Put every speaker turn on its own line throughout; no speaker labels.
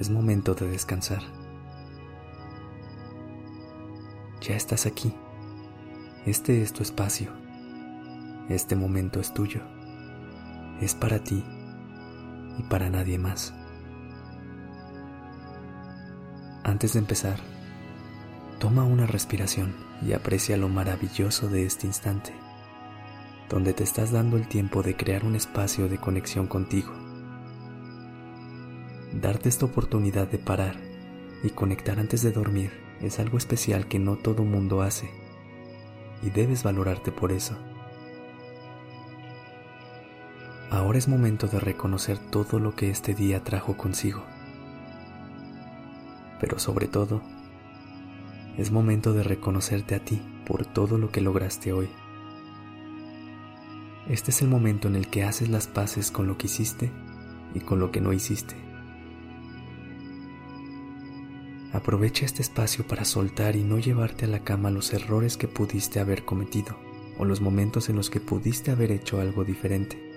Es momento de descansar. Ya estás aquí. Este es tu espacio. Este momento es tuyo es para ti y para nadie más. Antes de empezar, toma una respiración y aprecia lo maravilloso de este instante, donde te estás dando el tiempo de crear un espacio de conexión contigo. Darte esta oportunidad de parar y conectar antes de dormir es algo especial que no todo mundo hace y debes valorarte por eso. Ahora es momento de reconocer todo lo que este día trajo consigo. Pero sobre todo, es momento de reconocerte a ti por todo lo que lograste hoy. Este es el momento en el que haces las paces con lo que hiciste y con lo que no hiciste. Aprovecha este espacio para soltar y no llevarte a la cama los errores que pudiste haber cometido o los momentos en los que pudiste haber hecho algo diferente.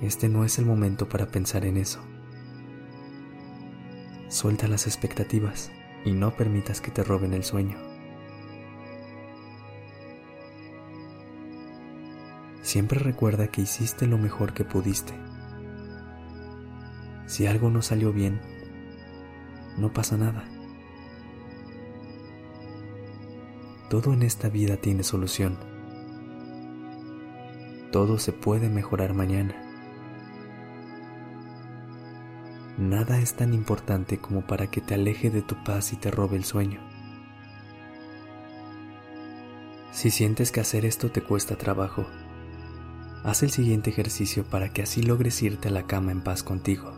Este no es el momento para pensar en eso. Suelta las expectativas y no permitas que te roben el sueño. Siempre recuerda que hiciste lo mejor que pudiste. Si algo no salió bien, no pasa nada. Todo en esta vida tiene solución. Todo se puede mejorar mañana. Nada es tan importante como para que te aleje de tu paz y te robe el sueño. Si sientes que hacer esto te cuesta trabajo, haz el siguiente ejercicio para que así logres irte a la cama en paz contigo,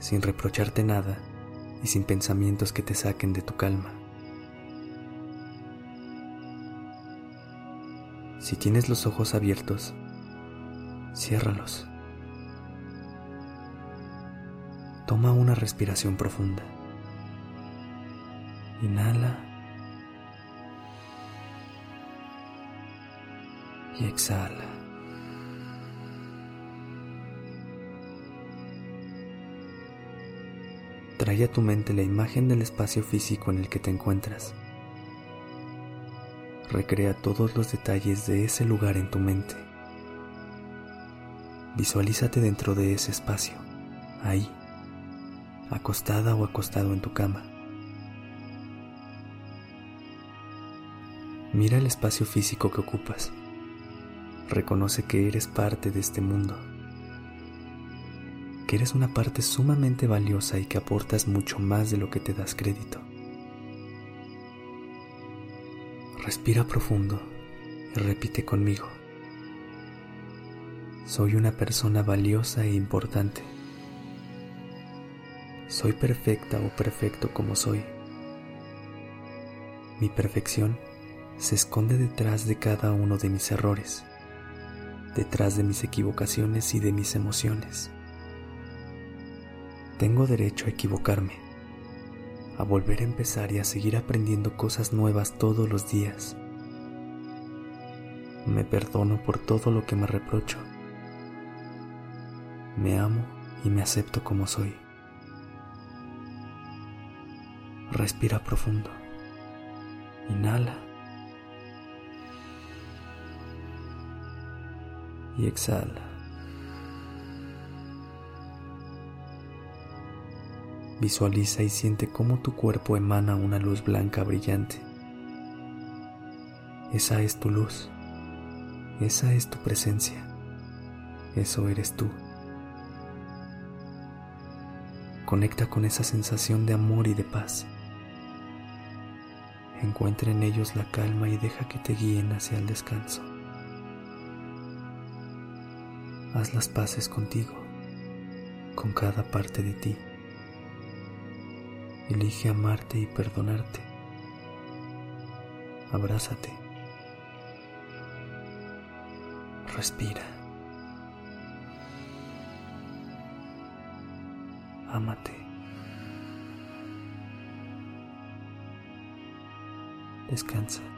sin reprocharte nada y sin pensamientos que te saquen de tu calma. Si tienes los ojos abiertos, ciérralos. Toma una respiración profunda. Inhala. Y exhala. Trae a tu mente la imagen del espacio físico en el que te encuentras. Recrea todos los detalles de ese lugar en tu mente. Visualízate dentro de ese espacio, ahí acostada o acostado en tu cama. Mira el espacio físico que ocupas. Reconoce que eres parte de este mundo, que eres una parte sumamente valiosa y que aportas mucho más de lo que te das crédito. Respira profundo y repite conmigo. Soy una persona valiosa e importante. Soy perfecta o perfecto como soy. Mi perfección se esconde detrás de cada uno de mis errores, detrás de mis equivocaciones y de mis emociones. Tengo derecho a equivocarme, a volver a empezar y a seguir aprendiendo cosas nuevas todos los días. Me perdono por todo lo que me reprocho. Me amo y me acepto como soy. Respira profundo. Inhala. Y exhala. Visualiza y siente cómo tu cuerpo emana una luz blanca brillante. Esa es tu luz. Esa es tu presencia. Eso eres tú. Conecta con esa sensación de amor y de paz. Encuentra en ellos la calma y deja que te guíen hacia el descanso. Haz las paces contigo, con cada parte de ti. Elige amarte y perdonarte. Abrázate. Respira. Ámate. Descansa.